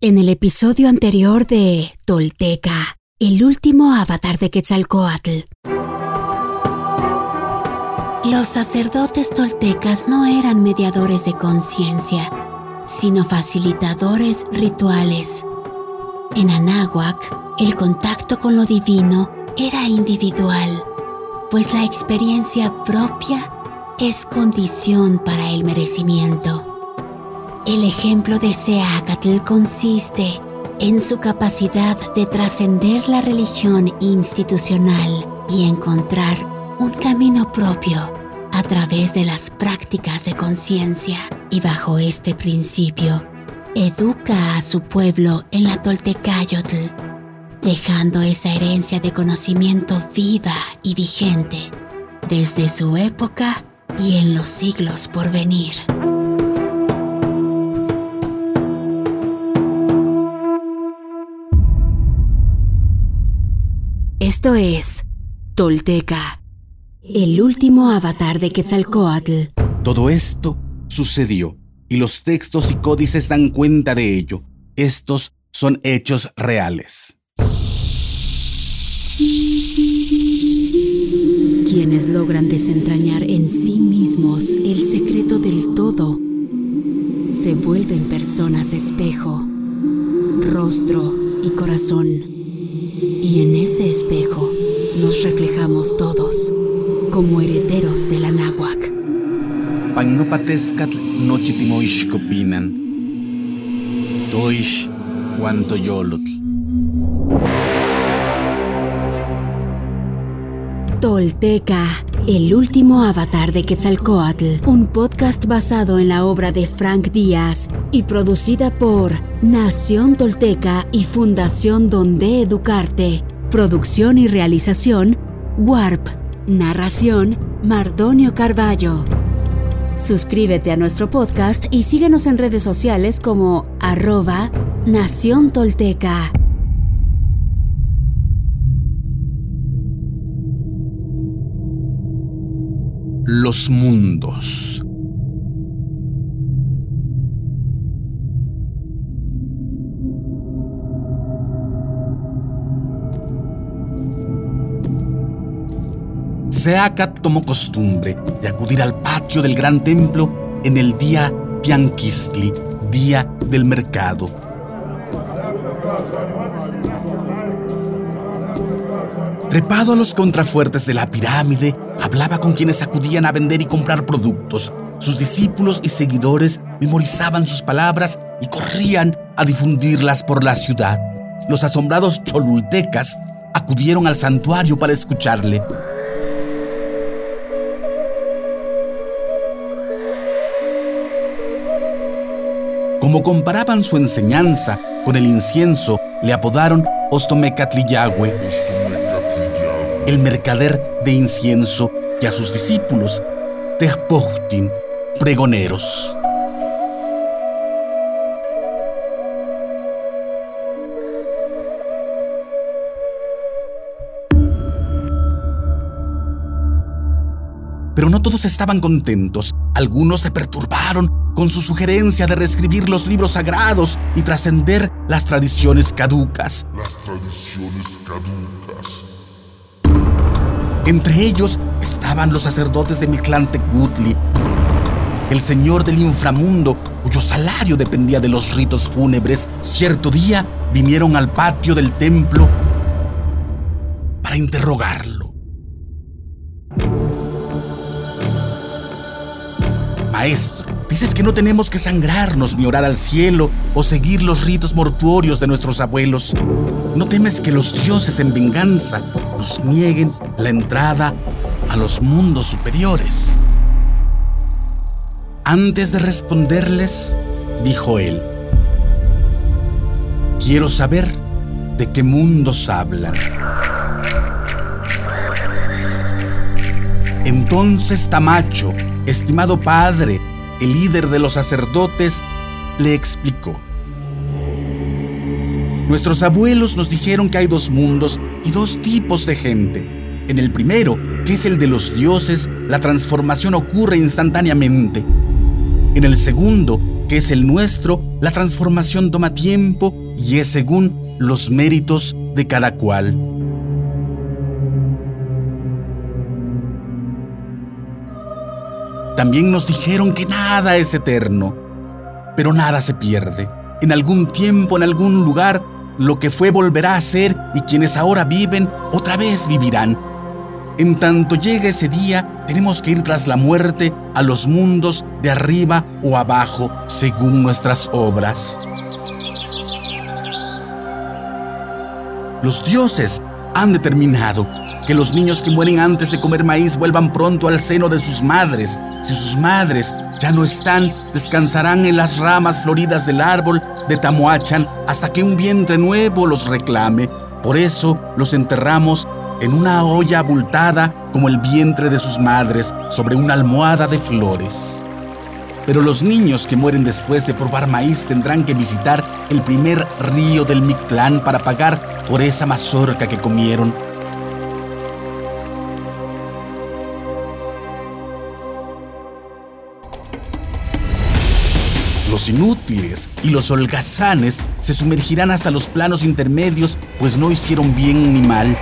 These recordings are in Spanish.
En el episodio anterior de Tolteca, el último avatar de Quetzalcoatl. Los sacerdotes toltecas no eran mediadores de conciencia, sino facilitadores rituales. En Anáhuac, el contacto con lo divino era individual, pues la experiencia propia es condición para el merecimiento. El ejemplo de Seacatl consiste en su capacidad de trascender la religión institucional y encontrar un camino propio a través de las prácticas de conciencia. Y bajo este principio, educa a su pueblo en la Toltecayotl, dejando esa herencia de conocimiento viva y vigente desde su época y en los siglos por venir. Esto es Tolteca, el último avatar de Quetzalcoatl. Todo esto sucedió y los textos y códices dan cuenta de ello. Estos son hechos reales. Quienes logran desentrañar en sí mismos el secreto del todo se vuelven personas espejo, rostro y corazón ese espejo nos reflejamos todos como herederos de la náhuac. Toish guantoyolotl. Tolteca, el último avatar de Quetzalcoatl, un podcast basado en la obra de Frank Díaz y producida por Nación Tolteca y Fundación Donde Educarte. Producción y realización, Warp. Narración, Mardonio Carballo. Suscríbete a nuestro podcast y síguenos en redes sociales como arroba Nación Tolteca. Los mundos. Seacat tomó costumbre de acudir al patio del gran templo en el día Pianquistli, día del mercado. Trepado a los contrafuertes de la pirámide, hablaba con quienes acudían a vender y comprar productos. Sus discípulos y seguidores memorizaban sus palabras y corrían a difundirlas por la ciudad. Los asombrados cholultecas acudieron al santuario para escucharle. Como comparaban su enseñanza con el incienso, le apodaron Ostomecatliyahue, el mercader de incienso, y a sus discípulos, Tejpochtin, pregoneros. Pero no todos estaban contentos. Algunos se perturbaron con su sugerencia de reescribir los libros sagrados y trascender las tradiciones caducas. Las tradiciones caducas. Entre ellos estaban los sacerdotes de Mictlantecutli, el señor del inframundo, cuyo salario dependía de los ritos fúnebres. Cierto día vinieron al patio del templo para interrogarlo. Maestro, Dices que no tenemos que sangrarnos ni orar al cielo o seguir los ritos mortuorios de nuestros abuelos. ¿No temes que los dioses en venganza nos nieguen la entrada a los mundos superiores? Antes de responderles, dijo él, quiero saber de qué mundos hablan. Entonces Tamacho, estimado padre, el líder de los sacerdotes, le explicó. Nuestros abuelos nos dijeron que hay dos mundos y dos tipos de gente. En el primero, que es el de los dioses, la transformación ocurre instantáneamente. En el segundo, que es el nuestro, la transformación toma tiempo y es según los méritos de cada cual. También nos dijeron que nada es eterno, pero nada se pierde. En algún tiempo, en algún lugar, lo que fue volverá a ser y quienes ahora viven otra vez vivirán. En tanto llegue ese día, tenemos que ir tras la muerte a los mundos de arriba o abajo, según nuestras obras. Los dioses han determinado que los niños que mueren antes de comer maíz vuelvan pronto al seno de sus madres. Si sus madres ya no están, descansarán en las ramas floridas del árbol de Tamoachan hasta que un vientre nuevo los reclame. Por eso los enterramos en una olla abultada como el vientre de sus madres sobre una almohada de flores. Pero los niños que mueren después de probar maíz tendrán que visitar el primer río del Mictlán para pagar por esa mazorca que comieron Los inútiles y los holgazanes se sumergirán hasta los planos intermedios, pues no hicieron bien ni mal.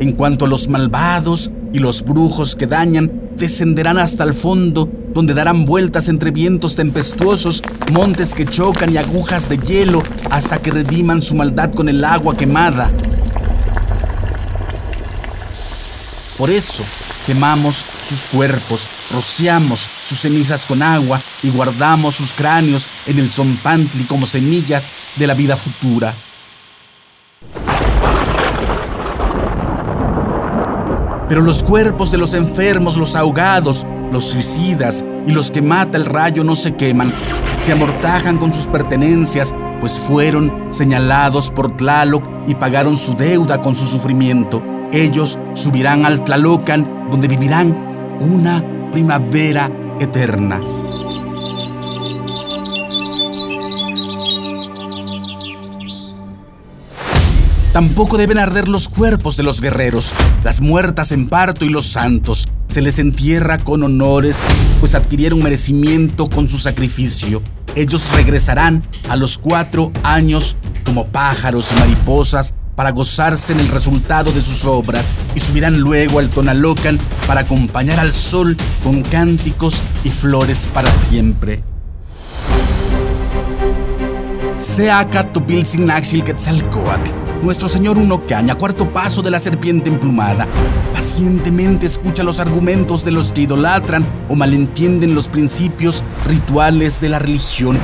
En cuanto a los malvados y los brujos que dañan, descenderán hasta el fondo, donde darán vueltas entre vientos tempestuosos, montes que chocan y agujas de hielo, hasta que rediman su maldad con el agua quemada. Por eso, Quemamos sus cuerpos, rociamos sus cenizas con agua y guardamos sus cráneos en el zompantli como semillas de la vida futura. Pero los cuerpos de los enfermos, los ahogados, los suicidas y los que mata el rayo no se queman, se amortajan con sus pertenencias, pues fueron señalados por Tlaloc y pagaron su deuda con su sufrimiento. Ellos subirán al Tlalocan, donde vivirán una primavera eterna. Tampoco deben arder los cuerpos de los guerreros, las muertas en parto y los santos. Se les entierra con honores, pues adquirieron merecimiento con su sacrificio. Ellos regresarán a los cuatro años como pájaros y mariposas para gozarse en el resultado de sus obras y subirán luego al Tonalocan para acompañar al sol con cánticos y flores para siempre. Seaca Tupilsinaxil Quetzalcoatl, nuestro señor Unocaña, cuarto paso de la serpiente emplumada, pacientemente escucha los argumentos de los que idolatran o malentienden los principios rituales de la religión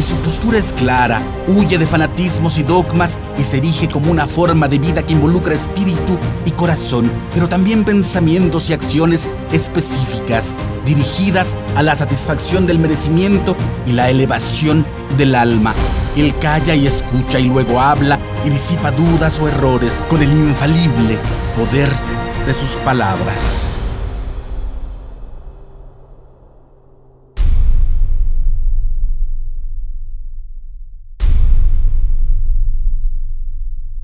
y su postura es clara, huye de fanatismos y dogmas y se erige como una forma de vida que involucra espíritu y corazón, pero también pensamientos y acciones específicas, dirigidas a la satisfacción del merecimiento y la elevación del alma. Él calla y escucha y luego habla y disipa dudas o errores con el infalible poder de sus palabras.